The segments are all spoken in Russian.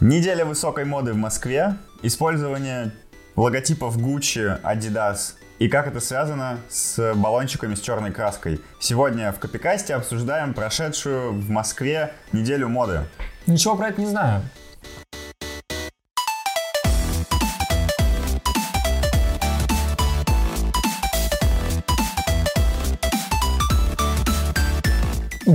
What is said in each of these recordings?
Неделя высокой моды в Москве, использование логотипов Gucci, Adidas и как это связано с баллончиками с черной краской. Сегодня в Копикасте обсуждаем прошедшую в Москве неделю моды. Ничего про это не знаю.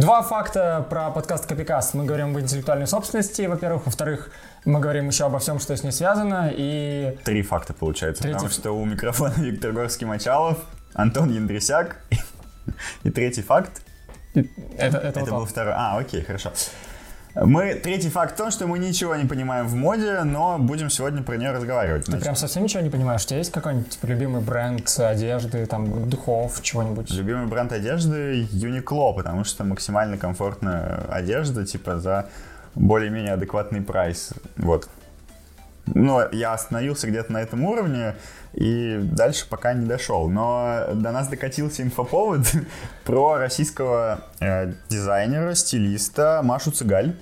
Два факта про подкаст Копикаст. Мы говорим об интеллектуальной собственности, во-первых. Во-вторых, мы говорим еще обо всем, что с ней связано. И... Три факта получается, Третий потому что у микрофона Виктор Горский-Мочалов, Антон Яндрисяк. И третий факт, Это, это, это вот был он. второй. А, окей, хорошо. Мы, третий факт в том, что мы ничего не понимаем в моде, но будем сегодня про нее разговаривать. Ты Значит, прям совсем ничего не понимаешь? У тебя есть какой-нибудь типа, любимый бренд одежды, там, духов, чего-нибудь? Любимый бренд одежды Uniqlo, потому что максимально комфортная одежда, типа за более-менее адекватный прайс. Вот. Но я остановился где-то на этом уровне и дальше пока не дошел. Но до нас докатился инфоповод про российского э, дизайнера, стилиста Машу Цыгаль,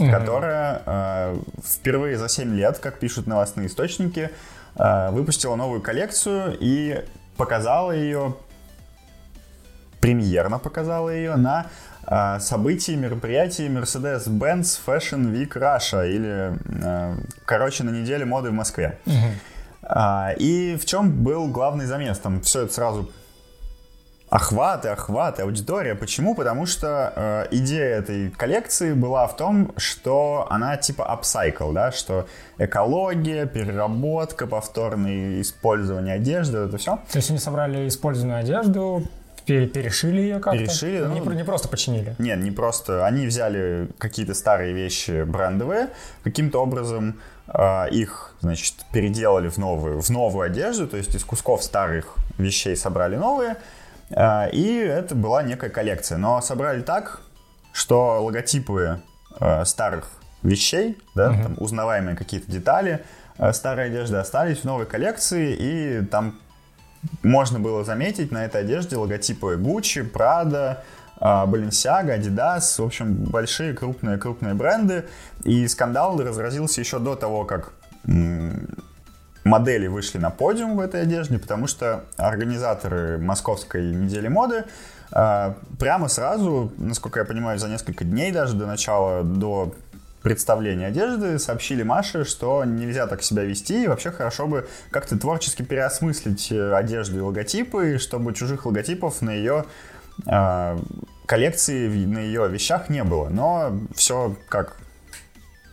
Мгм. которая э, впервые за 7 лет, как пишут новостные источники, э, выпустила новую коллекцию и показала ее премьерно показала ее на э, событии, мероприятии Mercedes-Benz Fashion Week Russia или, э, короче, на неделе моды в Москве. А, и в чем был главный замес? Там все это сразу охваты, охваты, аудитория. Почему? Потому что э, идея этой коллекции была в том, что она типа upcycle, да, что экология, переработка, повторное использование одежды, это все. То есть они собрали использованную одежду, пере- перешили ее как-то? Перешили, Не, ну, не просто починили. Нет, не просто. Они взяли какие-то старые вещи брендовые, каким-то образом э, их, значит, переделали в новую, в новую одежду, то есть из кусков старых вещей собрали новые, и это была некая коллекция. Но собрали так, что логотипы э, старых вещей, да, Мгм. там узнаваемые какие-то детали э, старой одежды остались в новой коллекции, и там можно было заметить на этой одежде логотипы Gucci, Prada, а, Balenciaga, Adidas, в общем, большие крупные-крупные бренды. И скандал разразился еще до того, как модели вышли на подиум в этой одежде, потому что организаторы московской недели моды а, прямо сразу, насколько я понимаю, за несколько дней даже до начала, до представления одежды сообщили Маше, что нельзя так себя вести, и вообще хорошо бы как-то творчески переосмыслить э, одежду и логотипы, чтобы чужих логотипов на ее э, коллекции, в- на ее вещах не было. Но все как,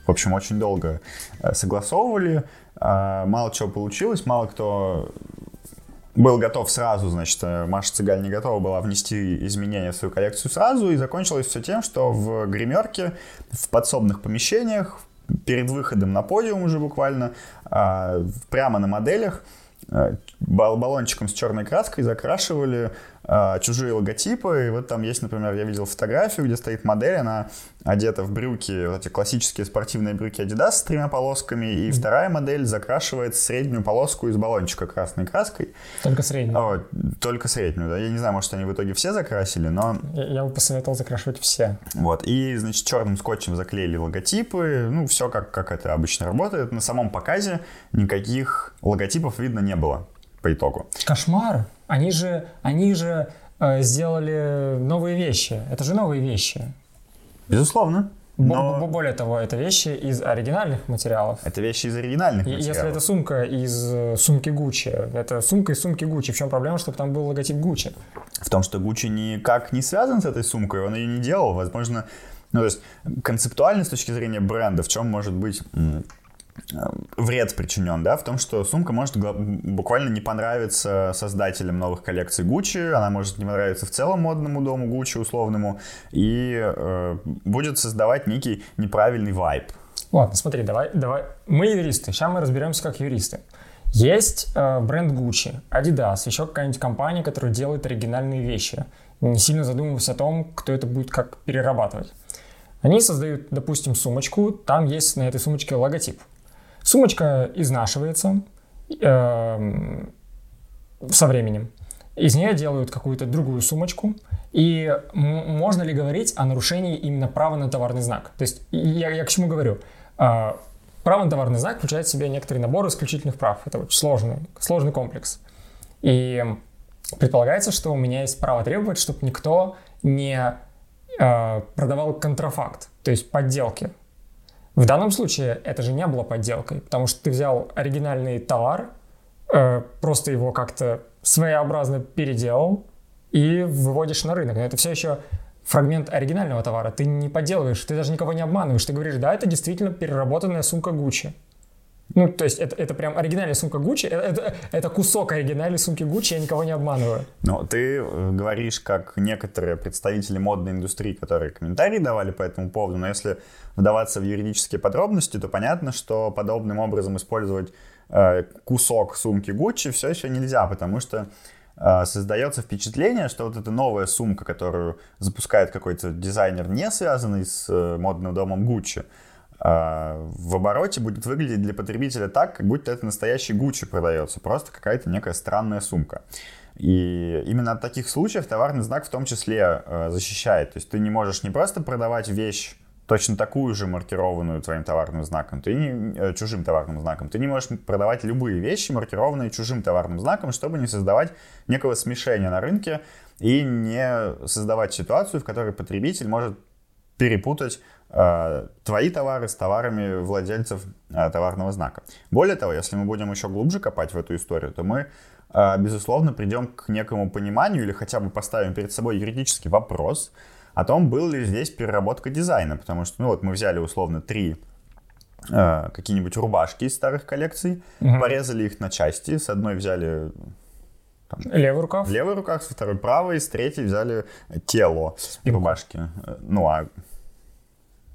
в общем, очень долго э, согласовывали, мало чего получилось, мало кто был готов сразу, значит, э, Маша Цыгаль не готова была внести изменения в свою коллекцию сразу, и закончилось все тем, что в гримерке, в подсобных помещениях, перед выходом на подиум уже буквально, а, прямо на моделях, э, бал- баллончиком с черной краской закрашивали а, чужие логотипы. И вот там есть, например, я видел фотографию, где стоит модель, она одета в брюки, вот эти классические спортивные брюки Adidas с тремя полосками, и вторая модель закрашивает среднюю полоску из баллончика красной краской. Только средний. О, только среднюю, да. Я не знаю, может, они в итоге все закрасили, но Я, я бы посоветовал закрашивать все. вот. И, значит, черным скотчем заклеили логотипы. Ну, все как, как это обычно работает. На самом показе никаких логотипов видно не было по итогу. Кошмар! Они же, они же э, сделали новые вещи. Это же новые вещи. Безусловно. Но бо- Более того, это вещи из оригинальных материалов. это вещи из оригинальных И Если материалов. это сумка из э, сумки Гуччи, это сумка из сумки Гуччи. В чем проблема, чтобы там был логотип Гуччи? В том, что Гуччи никак не связан с этой сумкой, он ее не делал. Возможно, ну, то есть концептуально с точки зрения бренда, в чем может быть вред причинен, да, в том, что сумка может буквально не понравиться создателям новых коллекций Gucci, она может не понравиться в целом модному дому Gucci условному, и э, будет создавать некий неправильный вайб. Ладно, смотри, давай, давай. Мы юристы, сейчас мы разберемся как юристы. Есть э, бренд Gucci, Adidas, еще какая-нибудь компания, которая делает оригинальные вещи, не сильно задумываясь о том, кто это будет как перерабатывать. Они создают, допустим, сумочку, там есть на этой сумочке логотип. Сумочка изнашивается эм, со временем. Из нее делают какую-то другую сумочку. И можно ли говорить о нарушении именно права на товарный знак? То есть я, я к чему говорю? А, право на товарный знак включает в себя некоторый набор исключительных прав. Это очень сложный, сложный комплекс. И предполагается, что у меня есть право требовать, чтобы никто не э, продавал контрафакт, то есть подделки. В данном случае это же не было подделкой, потому что ты взял оригинальный товар, э, просто его как-то своеобразно переделал и выводишь на рынок. Но это все еще фрагмент оригинального товара. Ты не подделываешь, ты даже никого не обманываешь. Ты говоришь, да, это действительно переработанная сумка Гуччи. Ну, то есть это, это прям оригинальная сумка Гуччи, это, это, это кусок оригинальной сумки Гуччи, я никого не обманываю. Ну, ты э, говоришь, как некоторые представители модной индустрии, которые комментарии давали по этому поводу, но если вдаваться в юридические подробности, то понятно, что подобным образом использовать э, кусок сумки Гуччи все еще нельзя, потому что э, создается впечатление, что вот эта новая сумка, которую запускает какой-то дизайнер, не связанный с э, модным домом Гуччи, в обороте будет выглядеть для потребителя так, как будто это настоящий Гуччи продается, просто какая-то некая странная сумка. И именно от таких случаев товарный знак в том числе э, защищает. То есть ты не можешь не просто продавать вещь точно такую же маркированную твоим товарным знаком, ты не, э, чужим товарным знаком. Ты не можешь продавать любые вещи, маркированные чужим товарным знаком, чтобы не создавать некого смешения на рынке и не создавать ситуацию, в которой потребитель может перепутать твои товары с товарами владельцев э, товарного знака. Более того, если мы будем еще глубже копать в эту историю, то мы, э, безусловно, придем к некому пониманию или хотя бы поставим перед собой юридический вопрос о том, был ли здесь переработка дизайна, потому что, ну вот мы взяли условно три э, какие-нибудь рубашки из старых коллекций, угу. порезали их на части, с одной взяли там, левый рукав? Левый рукав, со второй правый, с третьей взяли тело Спинку. рубашки. Ну, а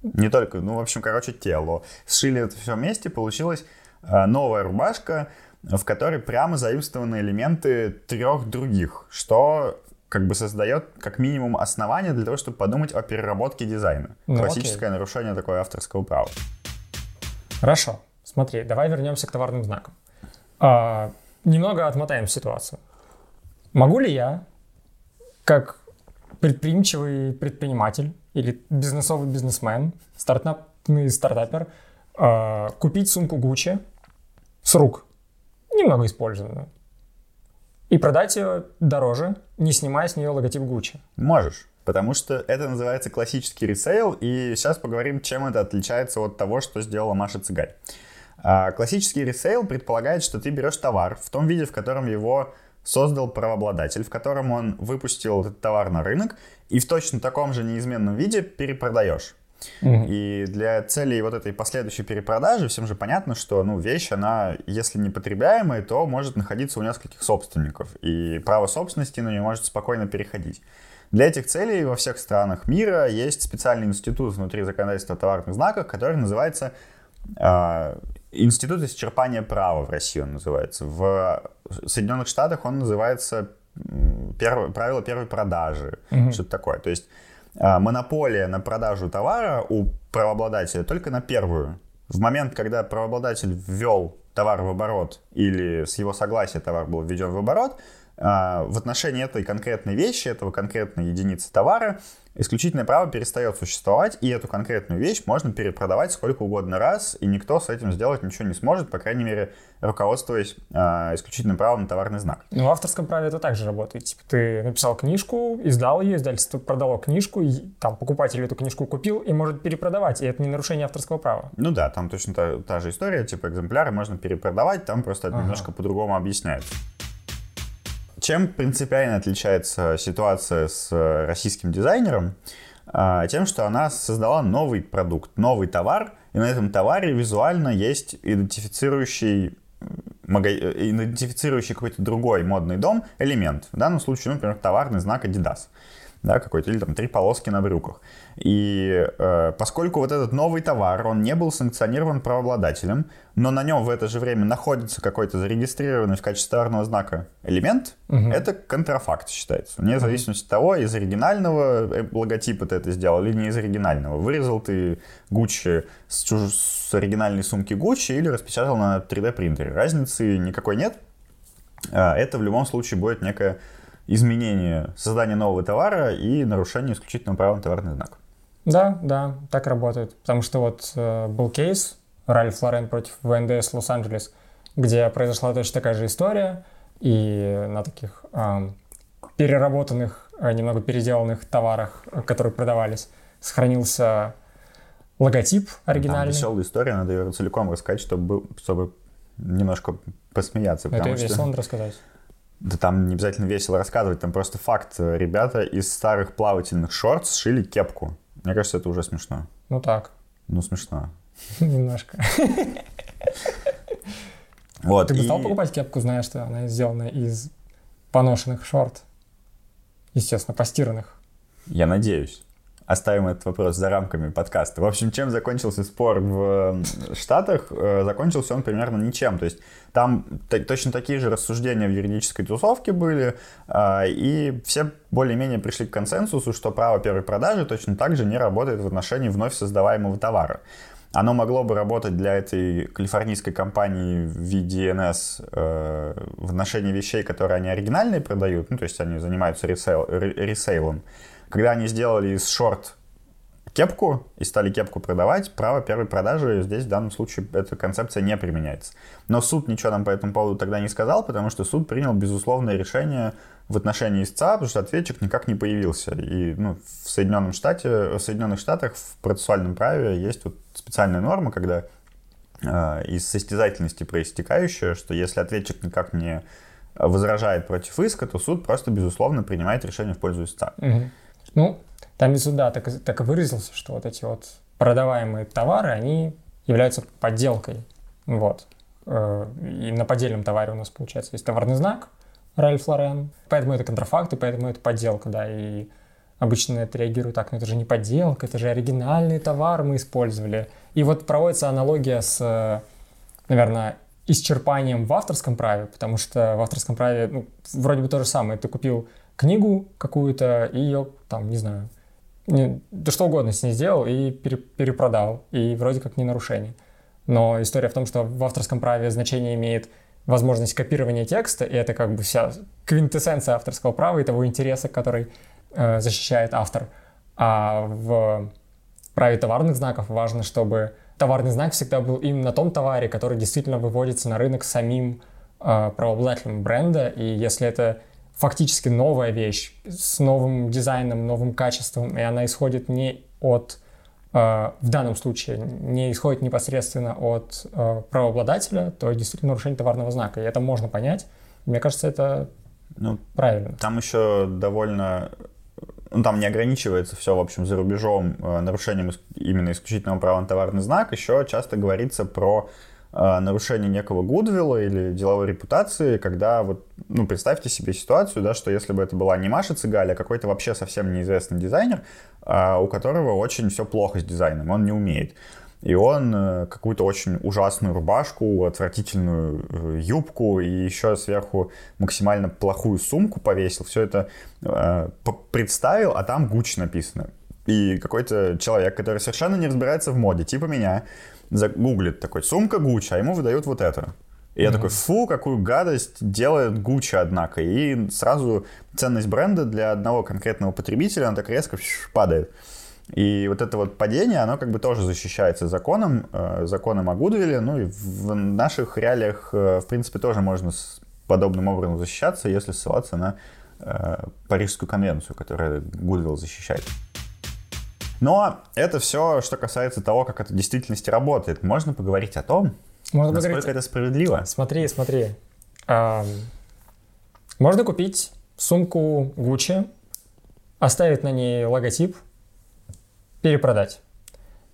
не только, ну, в общем, короче, тело. Сшили это все вместе, получилась э, новая рубашка, в которой прямо заимствованы элементы трех других, что как бы создает как минимум основание для того, чтобы подумать о переработке дизайна. Ну, Классическое окей. нарушение такое авторского права. Хорошо. Смотри, давай вернемся к товарным знакам. А, немного отмотаем ситуацию. Могу ли я, как предприимчивый предприниматель или бизнесовый бизнесмен, стартапный стартапер, э, купить сумку Gucci с рук, немного использованную, и продать ее дороже, не снимая с нее логотип Gucci? Можешь. Потому что это называется классический ресейл, и сейчас поговорим, чем это отличается от того, что сделала Маша Цыгарь. А, классический ресейл предполагает, что ты берешь товар в том виде, в котором его создал правообладатель, в котором он выпустил этот товар на рынок, и в точно таком же неизменном виде перепродаешь. И для целей вот этой последующей перепродажи всем же понятно, что ну, вещь, она, если не потребляемая, то может находиться у нескольких собственников, и право собственности на нее может спокойно переходить. Для этих целей во всех странах мира есть специальный институт внутри законодательства о товарных знаках, который называется э, Институт исчерпания права в России он называется. В Соединенных Штатах он называется первое, правило первой продажи, угу. что-то такое. То есть а, монополия на продажу товара у правообладателя только на первую. В момент, когда правообладатель ввел товар в оборот или с его согласия товар был введен в оборот, в отношении этой конкретной вещи, этого конкретной единицы товара, исключительное право перестает существовать, и эту конкретную вещь можно перепродавать сколько угодно раз, и никто с этим сделать ничего не сможет, по крайней мере, руководствуясь э, исключительным правом на товарный знак. Ну, в авторском праве это также работает. Типа ты написал книжку, издал ее, издательство продало книжку, и там покупатель эту книжку купил и может перепродавать, и это не нарушение авторского права. Ну да, там точно та, та же история, типа экземпляры можно перепродавать, там просто это ага. немножко по-другому объясняется. Чем принципиально отличается ситуация с э, российским дизайнером? А, тем, что она создала новый продукт, новый товар, и на этом товаре визуально есть идентифицирующий идентифицирующий какой-то другой модный дом элемент. В данном случае, например, товарный знак Adidas да, какой-то, или там три полоски на брюках. И э, поскольку вот этот новый товар, он не был санкционирован правообладателем, но на нем в это же время находится какой-то зарегистрированный в качестве товарного знака элемент, угу. это контрафакт считается. Вне зависимости от того, из оригинального э, логотипа ты это сделал или не из оригинального. Вырезал ты Gucci с, чуж... с оригинальной сумки Gucci или распечатал на 3D принтере. Разницы никакой нет. Э, это в любом случае будет некая изменение, создание нового товара и нарушение исключительного права на товарный знак. Да, да, так работает. Потому что вот э, был кейс, Ральф Лорен против ВНДС Лос-Анджелес, где произошла точно такая же история, и на таких э, переработанных, э, немного переделанных товарах, которые продавались, сохранился логотип оригинальный. Там веселая история, надо ее целиком рассказать, чтобы, чтобы немножко посмеяться. Это весело что... надо рассказать. Да там не обязательно весело рассказывать, там просто факт. Ребята из старых плавательных шорт сшили кепку. Мне кажется, это уже смешно. Ну так. Ну, смешно. Немножко. Вот, Ты бы стал покупать кепку, зная, что она сделана из поношенных шорт? Естественно, постиранных. Я надеюсь оставим этот вопрос за рамками подкаста. В общем, чем закончился спор в Штатах? Э, закончился он примерно ничем. То есть там точно такие же рассуждения в юридической тусовке были, а, и все более-менее пришли к консенсусу, что право первой продажи точно так же не работает в отношении вновь создаваемого товара. Оно могло бы работать для этой калифорнийской компании VDNS э, в отношении вещей, которые они оригинальные продают, ну, то есть они занимаются ресейл, ресейлом. Когда они сделали из шорт кепку и стали кепку продавать, право первой продажи здесь в данном случае эта концепция не применяется. Но суд ничего нам по этому поводу тогда не сказал, потому что суд принял безусловное решение в отношении истца, потому что ответчик никак не появился. И ну, в, Соединенном Штате, в Соединенных Штатах в процессуальном праве есть вот специальная норма, когда э, из состязательности проистекающая, что если ответчик никак не возражает против иска, то суд просто безусловно принимает решение в пользу истца. Угу. Ну, там и да, так, так и выразился, что вот эти вот продаваемые товары, они являются подделкой. Вот. Э, и на поддельном товаре у нас, получается, есть товарный знак Ральф Лорен, поэтому это контрафакт, и поэтому это подделка, да, и обычно это реагируют так, ну это же не подделка, это же оригинальный товар мы использовали. И вот проводится аналогия с, наверное, исчерпанием в авторском праве, потому что в авторском праве ну, вроде бы то же самое. Ты купил книгу какую-то и ее, там, не знаю, не, да что угодно с ней сделал и пере, перепродал, и вроде как не нарушение. Но история в том, что в авторском праве значение имеет возможность копирования текста, и это как бы вся квинтэссенция авторского права и того интереса, который э, защищает автор. А в праве товарных знаков важно, чтобы товарный знак всегда был именно на том товаре, который действительно выводится на рынок самим э, правообладателем бренда, и если это фактически новая вещь с новым дизайном, новым качеством, и она исходит не от, э, в данном случае, не исходит непосредственно от э, правообладателя, то действительно нарушение товарного знака. И это можно понять. Мне кажется, это ну, правильно. Там еще довольно ну, там не ограничивается все, в общем, за рубежом э, нарушением именно исключительного права на товарный знак. Еще часто говорится про нарушение некого гудвилла или деловой репутации, когда вот, ну, представьте себе ситуацию, да, что если бы это была не Маша Цыгаль, а какой-то вообще совсем неизвестный дизайнер, э, у которого очень все плохо с дизайном, он не умеет. И он э, какую-то очень ужасную рубашку, отвратительную э, юбку и еще сверху максимально плохую сумку повесил. Все это э, представил, а там Гуч написано. И какой-то человек, который совершенно не разбирается в моде, типа меня, загуглит такой, сумка Гуччи, а ему выдают вот это. И mm-hmm. я такой, фу, какую гадость делает Гуччи, однако. И сразу ценность бренда для одного конкретного потребителя, она так резко падает. И вот это вот падение, оно как бы тоже защищается законом, э, законом о Гудвилле. Ну и в наших реалиях, э, в принципе, тоже можно с подобным образом защищаться, если ссылаться на э, Парижскую конвенцию, которая Гудвилл защищает. Но это все, что касается того, как это в действительности работает. Можно поговорить о том, Можно насколько поговорить... это справедливо. Смотри, смотри. А, можно купить сумку Gucci, оставить на ней логотип, перепродать.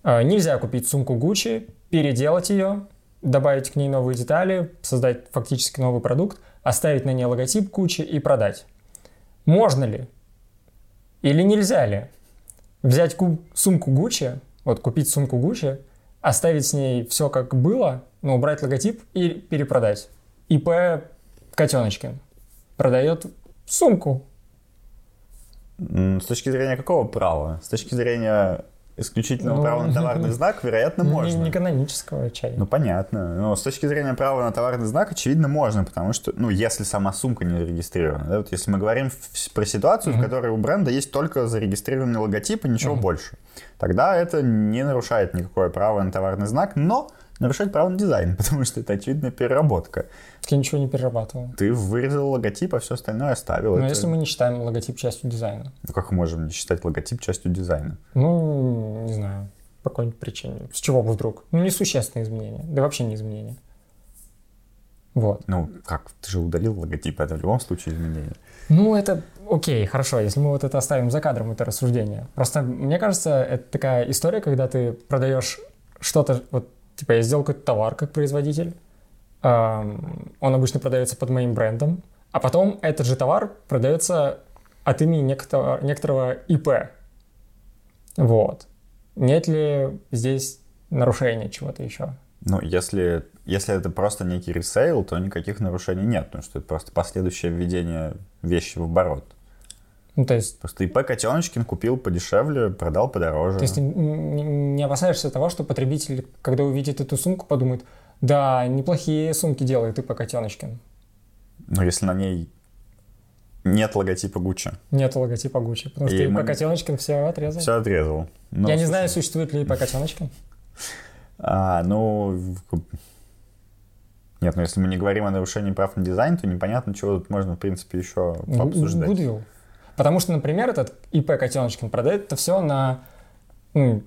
А, нельзя купить сумку Gucci, переделать ее, добавить к ней новые детали, создать фактически новый продукт, оставить на ней логотип Gucci и продать. Можно ли? Или нельзя ли взять сумку Gucci, вот купить сумку Gucci, оставить с ней все как было, но убрать логотип и перепродать. ИП Котеночкин продает сумку с точки зрения какого права? С точки зрения исключительного ну, права на товарный знак, вероятно, можно. Не, не канонического чая. Ну, понятно. Но с точки зрения права на товарный знак, очевидно, можно, потому что, ну, если сама сумка не зарегистрирована. Да, вот если мы говорим про ситуацию, mm-hmm. в которой у бренда есть только зарегистрированный логотип и ничего mm-hmm. больше, тогда это не нарушает никакое право на товарный знак, но нарушать право на дизайн, потому что это очевидная переработка. Я ничего не перерабатывал. Ты вырезал логотип, а все остальное оставил. Но Это- если мы не считаем логотип частью дизайна. Ну, как мы можем не считать логотип частью дизайна? Ну, не знаю, по какой-нибудь причине. С чего бы вдруг? Ну, несущественные изменения. Да вообще не изменения. Вот. Ну, как? Ты же удалил логотип, это в любом случае изменение. Ну, это окей, хорошо, если мы вот это оставим за кадром, это рассуждение. Просто мне кажется, это такая история, когда ты продаешь что-то, вот, типа, я сделал какой-то товар как производитель, он обычно продается под моим брендом, а потом этот же товар продается от имени некоторого, некоторого ИП. Вот. Нет ли здесь нарушения чего-то еще? Ну, если, если это просто некий ресейл, то никаких нарушений нет, потому что это просто последующее введение вещи в оборот. Ну, то есть, Просто ИП Котеночкин купил подешевле, продал подороже. то есть не, опасаешься того, что потребитель, когда увидит эту сумку, подумает, да, неплохие сумки делает ИП Котеночкин. Но если на ней нет логотипа Гуччи, Нет логотипа Гуччи, потому И что ИП мы- Котеночкин все отрезал. все отрезал. Ну, Я не знаю, существует ли ИП Котеночкин. А, ну... Нет, ну если мы не говорим о нарушении прав на дизайн, то непонятно, чего тут можно, в принципе, еще пообсуждать. Goodwill. Потому что, например, этот ИП Котеночкин продает это все на, ну,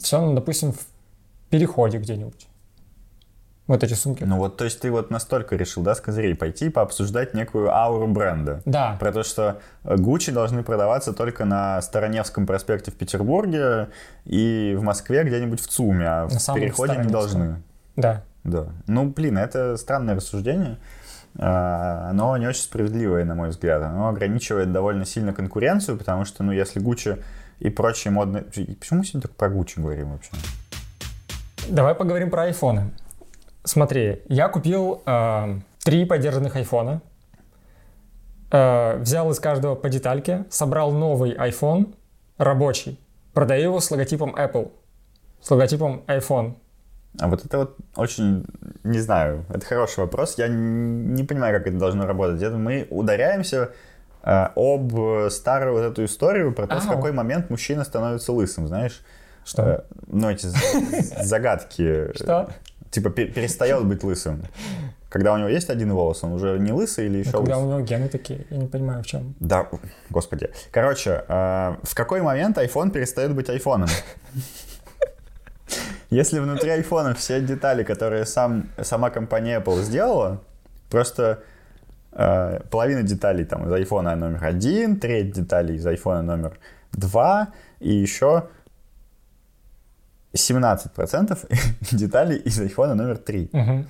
все, ну, допустим, в переходе где-нибудь. Вот эти сумки. Ну вот, то есть ты вот настолько решил, да, с козырей пойти и пообсуждать некую ауру бренда. Да. Про то, что Гуччи должны продаваться только на Староневском проспекте в Петербурге и в Москве где-нибудь в ЦУМе, а в На самом переходе не должны. Да. Да. Ну, блин, это странное рассуждение. А, Оно не очень справедливое, на мой взгляд. Оно ограничивает довольно сильно конкуренцию, потому что, ну, если Гуччи и прочие модные... Почему мы сегодня только про Гуччи говорим вообще? Давай поговорим про айфоны. Смотри, я купил э, три подержанных айфона, э, взял из каждого по детальке, собрал новый iPhone рабочий, продаю его с логотипом Apple, с логотипом iPhone. А вот это вот очень, не знаю, это хороший вопрос. Я не понимаю, как это должно работать. Это мы ударяемся э, об старую вот эту историю про то, в Ау. какой момент мужчина становится лысым, знаешь? Что? Э, ну, эти загадки. Что? Типа пе- перестает быть лысым. Когда у него есть один волос, он уже не лысый или еще Ну, когда у него гены такие, я не понимаю в чем. Да, господи. Короче, э, в какой момент iPhone перестает быть айфоном? Если внутри айфона все детали, которые сам, сама компания Apple сделала, просто э, половина деталей там из айфона номер один, треть деталей из айфона номер два и еще 17% деталей из айфона номер три. Мгм.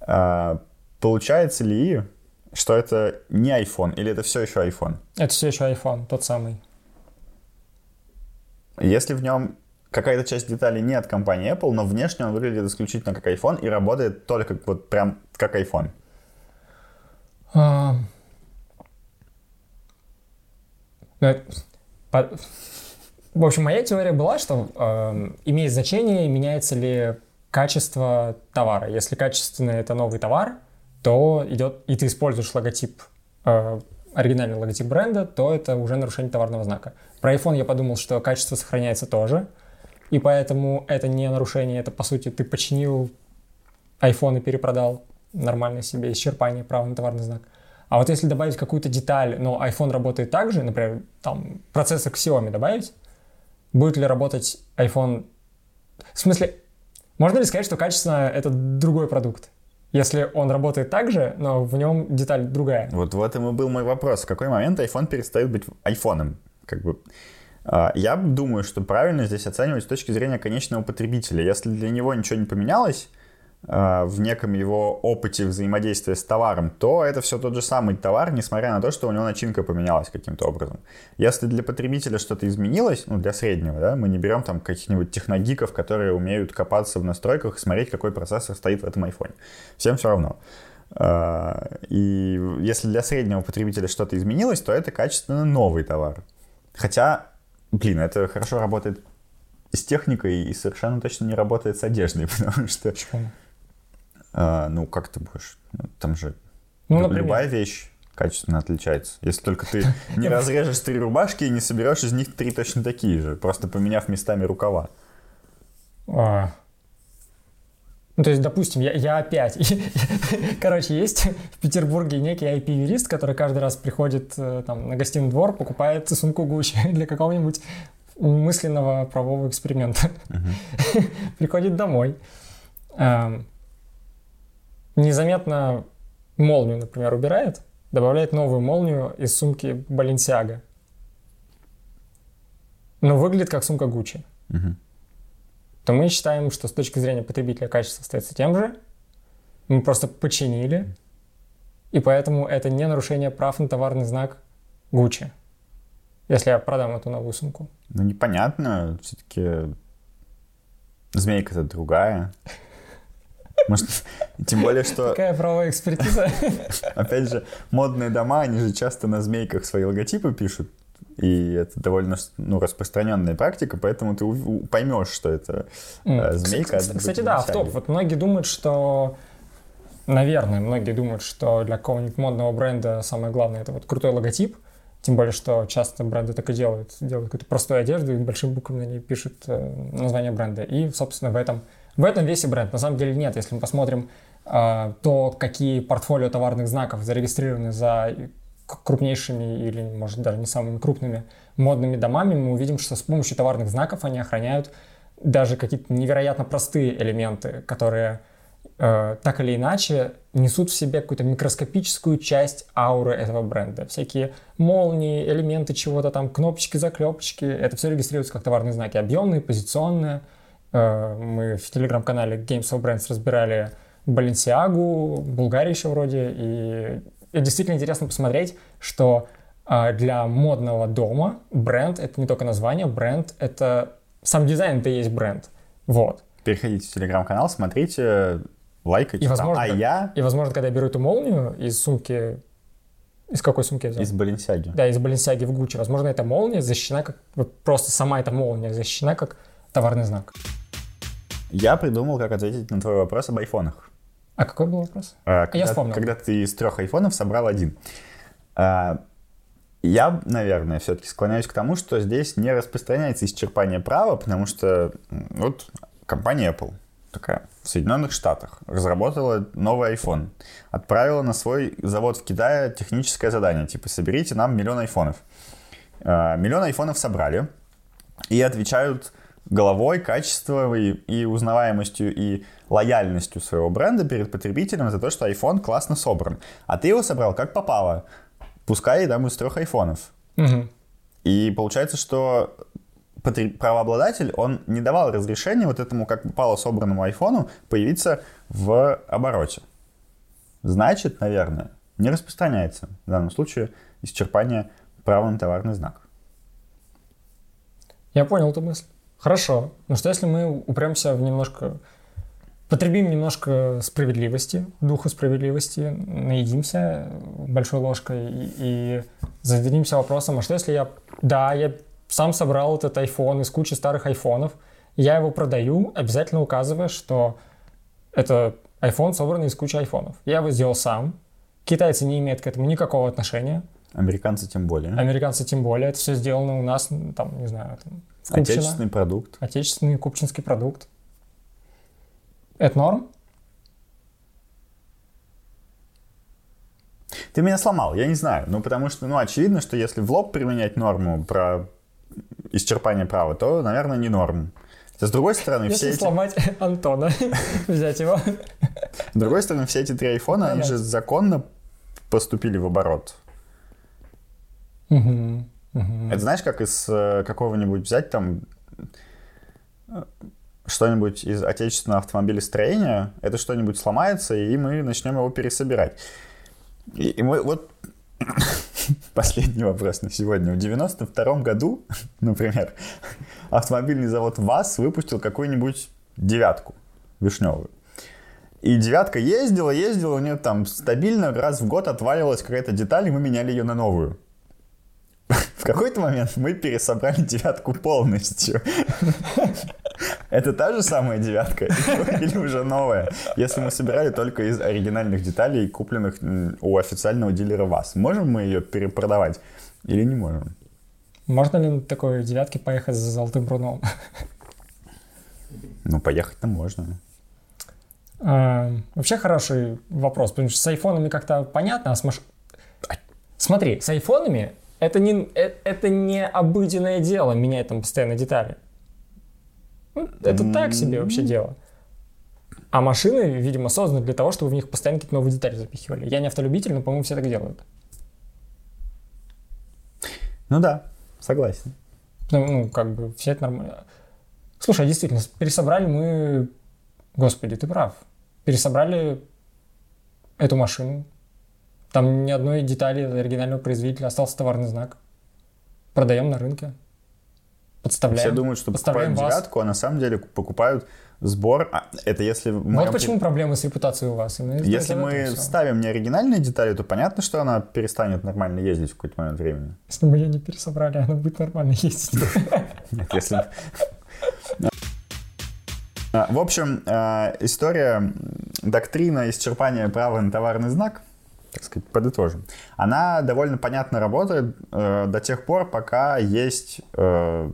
А, получается ли, что это не iPhone или это все еще iPhone? Это все еще iPhone, тот самый. Если в нем какая-то часть деталей не от компании Apple, но внешне он выглядит исключительно как iPhone и работает только вот прям как iPhone. А, по- В общем, моя теория была, что эм, имеет значение, меняется ли качество товара. Если качественный это новый товар, то идет, и ты используешь логотип, э, оригинальный логотип бренда, то это уже нарушение товарного знака. Про iPhone я подумал, что качество сохраняется тоже, и поэтому это не нарушение, это по сути ты починил iPhone и перепродал нормально себе, исчерпание права на товарный знак. А вот если добавить какую-то деталь, но iPhone работает так же, например, там процессор к Xiaomi добавить, будет ли работать iPhone... В смысле, можно ли сказать, что качественно это другой продукт? Если он работает так же, но в нем деталь другая. Вот в этом и был мой вопрос. В какой момент iPhone перестает быть айфоном? Как бы, я думаю, что правильно здесь оценивать с точки зрения конечного потребителя. Если для него ничего не поменялось а, в неком его опыте взаимодействия с товаром, то это все тот же самый товар, несмотря на то, что у него начинка поменялась каким-то образом. Если для потребителя что-то изменилось, ну, для среднего, да, мы не берем там каких-нибудь техногиков, которые умеют копаться в настройках и смотреть, какой процессор стоит в этом айфоне. Всем все равно. А, И если для среднего потребителя что-то изменилось, то это качественно новый товар. Хотя, блин, это хорошо работает с техникой и совершенно точно не работает с одеждой, потому что, Почему? а, ну, как ты будешь, ну, там же Ну, например. любая вещь качественно отличается. Если только ты не разрежешь три рубашки и не соберешь из них три точно такие же, просто поменяв местами рукава. А. Ну, то есть, допустим, я, я опять... Короче, есть в Петербурге некий IP-юрист, который каждый раз приходит э, там, на гостиный двор, покупает сумку Гуччи для какого-нибудь мысленного правового эксперимента. Приходит домой. Эм, незаметно молнию, например, убирает, добавляет новую молнию из сумки Balenciaga. Но выглядит как сумка Гуччи. То мы считаем, что с точки зрения потребителя качество остается тем же. Мы просто починили. И поэтому это не нарушение прав на товарный знак Гуччи. Если я продам эту новую сумку. Ну, непонятно. Все-таки змейка-то другая. Может, тем более, что... Какая правовая экспертиза? Опять же, модные дома, они же часто на змейках свои логотипы пишут. И это довольно ну, распространенная практика, поэтому ты поймешь, что это mm. змейка. Кстати, кстати да, в топ. Вот многие думают, что наверное, многие думают, что для какого-нибудь модного бренда самое главное это вот крутой логотип. Тем более, что часто бренды так и делают. Делают какую-то простую одежду и большими буквами на ней пишут э, название бренда. И, собственно, в этом, в этом весь и бренд. На самом деле нет. Если мы посмотрим э, то, какие портфолио товарных знаков зарегистрированы за крупнейшими или, может, даже не самыми крупными модными домами, мы увидим, что с помощью товарных знаков они охраняют даже какие-то невероятно простые элементы, которые э, так или иначе несут в себе какую-то микроскопическую часть ауры этого бренда. Всякие молнии, элементы чего-то там, кнопочки, заклепочки, это все регистрируется как товарные знаки. Объемные, позиционные. Э, мы в телеграм-канале Games of Brands разбирали Balenciaga, Булгарию еще вроде, и действительно интересно посмотреть, что э, для модного дома бренд — это не только название, бренд — это... Сам дизайн — это и есть бренд. Вот. Переходите в телеграм-канал, смотрите, лайкайте. И, возможно, а я... И, возможно, когда я беру эту молнию из сумки... Из какой сумки я взял? Из Баленсиаги. Да, из Баленсиаги в Гуччи. Возможно, эта молния защищена как... Вот просто сама эта молния защищена как товарный знак. Я придумал, как ответить на твой вопрос об айфонах. А какой был вопрос? А, когда, я вспомнил. Когда ты из трех айфонов собрал один. А, я, наверное, все-таки склоняюсь к тому, что здесь не распространяется исчерпание права, потому что вот компания Apple такая в Соединенных Штатах разработала новый iPhone, отправила на свой завод в Китае техническое задание, типа соберите нам миллион айфонов. А, миллион айфонов собрали и отвечают головой, качеством и, и узнаваемостью и лояльностью своего бренда перед потребителем за то, что iPhone классно собран. А ты его собрал как попало, пускай там из трех айфонов. Угу. И получается, что правообладатель, он не давал разрешения вот этому как попало собранному айфону появиться в обороте. Значит, наверное, не распространяется в данном случае исчерпание права на товарный знак. Я понял эту мысль. Хорошо. Но что если мы упремся в немножко потребим немножко справедливости, духа справедливости, наедимся большой ложкой и, и зададимся вопросом, а что если я, да, я сам собрал этот iPhone из кучи старых айфонов, я его продаю, обязательно указывая, что это iPhone собранный из кучи айфонов. Я его сделал сам, китайцы не имеют к этому никакого отношения. Американцы тем более. Американцы тем более. Это все сделано у нас, там, не знаю, там, Купчино. Отечественный продукт. Отечественный купчинский продукт. Это норм? Ты меня сломал, я не знаю. Ну, потому что, ну, очевидно, что если в лоб применять норму про исчерпание права, то, наверное, не норм. С другой стороны, Если все эти... сломать Антона, взять его. С другой стороны, все эти три айфона, они же законно поступили в оборот. Это знаешь, как из э, какого-нибудь взять там что-нибудь из отечественного автомобилестроения, это что-нибудь сломается, и мы начнем его пересобирать. И, и мы вот последний вопрос на сегодня. В 92 году, например, автомобильный завод ВАЗ выпустил какую-нибудь девятку вишневую. И девятка ездила, ездила, у нее там стабильно раз в год отваливалась какая-то деталь, и мы меняли ее на новую. В какой-то момент мы пересобрали девятку полностью. Это та же самая девятка или уже новая? Если мы собирали только из оригинальных деталей, купленных у официального дилера ВАЗ, можем мы ее перепродавать или не можем? Можно ли на такой девятке поехать за золотым руном? Ну, поехать-то можно. А, вообще хороший вопрос, потому что с айфонами как-то понятно, а с маш... Смотри, с айфонами это не, это, это не обыденное дело менять там постоянно детали. Ну, это mm-hmm. так себе вообще дело. А машины, видимо, созданы для того, чтобы в них постоянно какие-то новые детали запихивали. Я не автолюбитель, но, по-моему, все так делают. Ну да, согласен. Ну, ну, как бы, все это нормально. Слушай, а действительно, пересобрали мы... Господи, ты прав. Пересобрали эту машину. Там ни одной детали оригинального производителя. Остался товарный знак. Продаем на рынке. Подставляем. Все думают, что покупают девятку, а на самом деле покупают сбор. А, это если... Вот почему проблемы с репутацией у вас. Именно если мы ставим не оригинальные детали, то понятно, что она перестанет нормально ездить в какой-то момент времени. Если мы ее не пересобрали, она будет нормально ездить. Нет, если... А, в общем, а, история, доктрина исчерпания права на товарный знак, так сказать, подытожим, она довольно понятно работает э, до тех пор, пока есть э,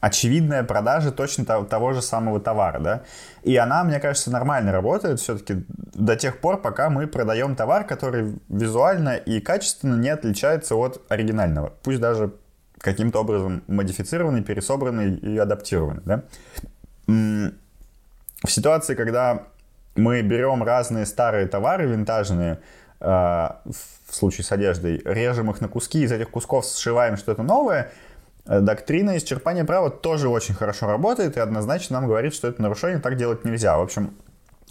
очевидная продажа точно того, того же самого товара, да. И она, мне кажется, нормально работает все-таки до тех пор, пока мы продаем товар, который визуально и качественно не отличается от оригинального. Пусть даже каким-то образом модифицированный, пересобранный и адаптированный, да. В ситуации, когда мы берем разные старые товары винтажные, э, в случае с одеждой, режем их на куски, из этих кусков сшиваем что-то новое – доктрина исчерпания права тоже очень хорошо работает и однозначно нам говорит, что это нарушение, так делать нельзя. В общем,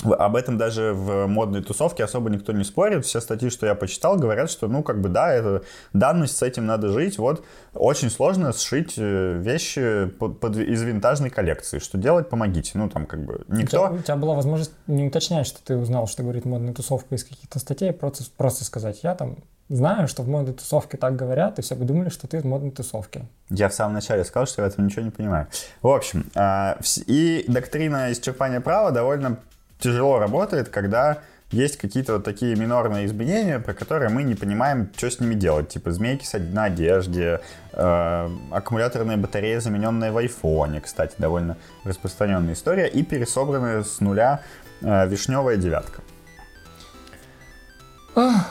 об этом даже в модной тусовке особо никто не спорит. Все статьи, что я почитал, говорят, что, ну, как бы, да, это данность, с этим надо жить. Вот очень сложно сшить э, вещи под, под, из винтажной коллекции. Что делать, помогите. Ну, там, как бы, никто... У тебя, у тебя была возможность не уточнять, что ты узнал, что говорит модная тусовка из каких-то статей, просто, просто сказать, я там знаю, что в модной тусовке так говорят, и все бы думали, что ты в модной тусовке. Я в самом начале сказал, что я в этом ничего не понимаю. В общем, а, и доктрина исчерпания права довольно тяжело работает, когда есть какие-то вот такие минорные изменения, про которые мы не понимаем, что с ними делать. Типа змейки на одежде, э, аккумуляторная батарея, замененная в айфоне, кстати, довольно распространенная история, и пересобранная с нуля э, вишневая девятка.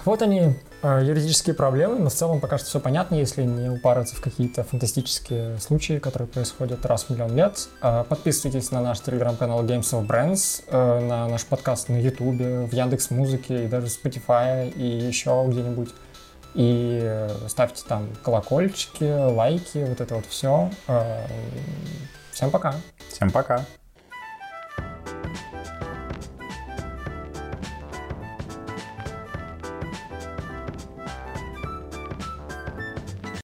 Вот они, юридические проблемы, но в целом пока что все понятно, если не упарываться в какие-то фантастические случаи, которые происходят раз в миллион лет. Э, подписывайтесь на наш телеграм-канал Games of Brands, э, на наш подкаст на YouTube, в Яндекс Музыке и даже Spotify и еще где-нибудь. И ставьте там колокольчики, лайки, вот это вот все. Всем пока. Всем пока.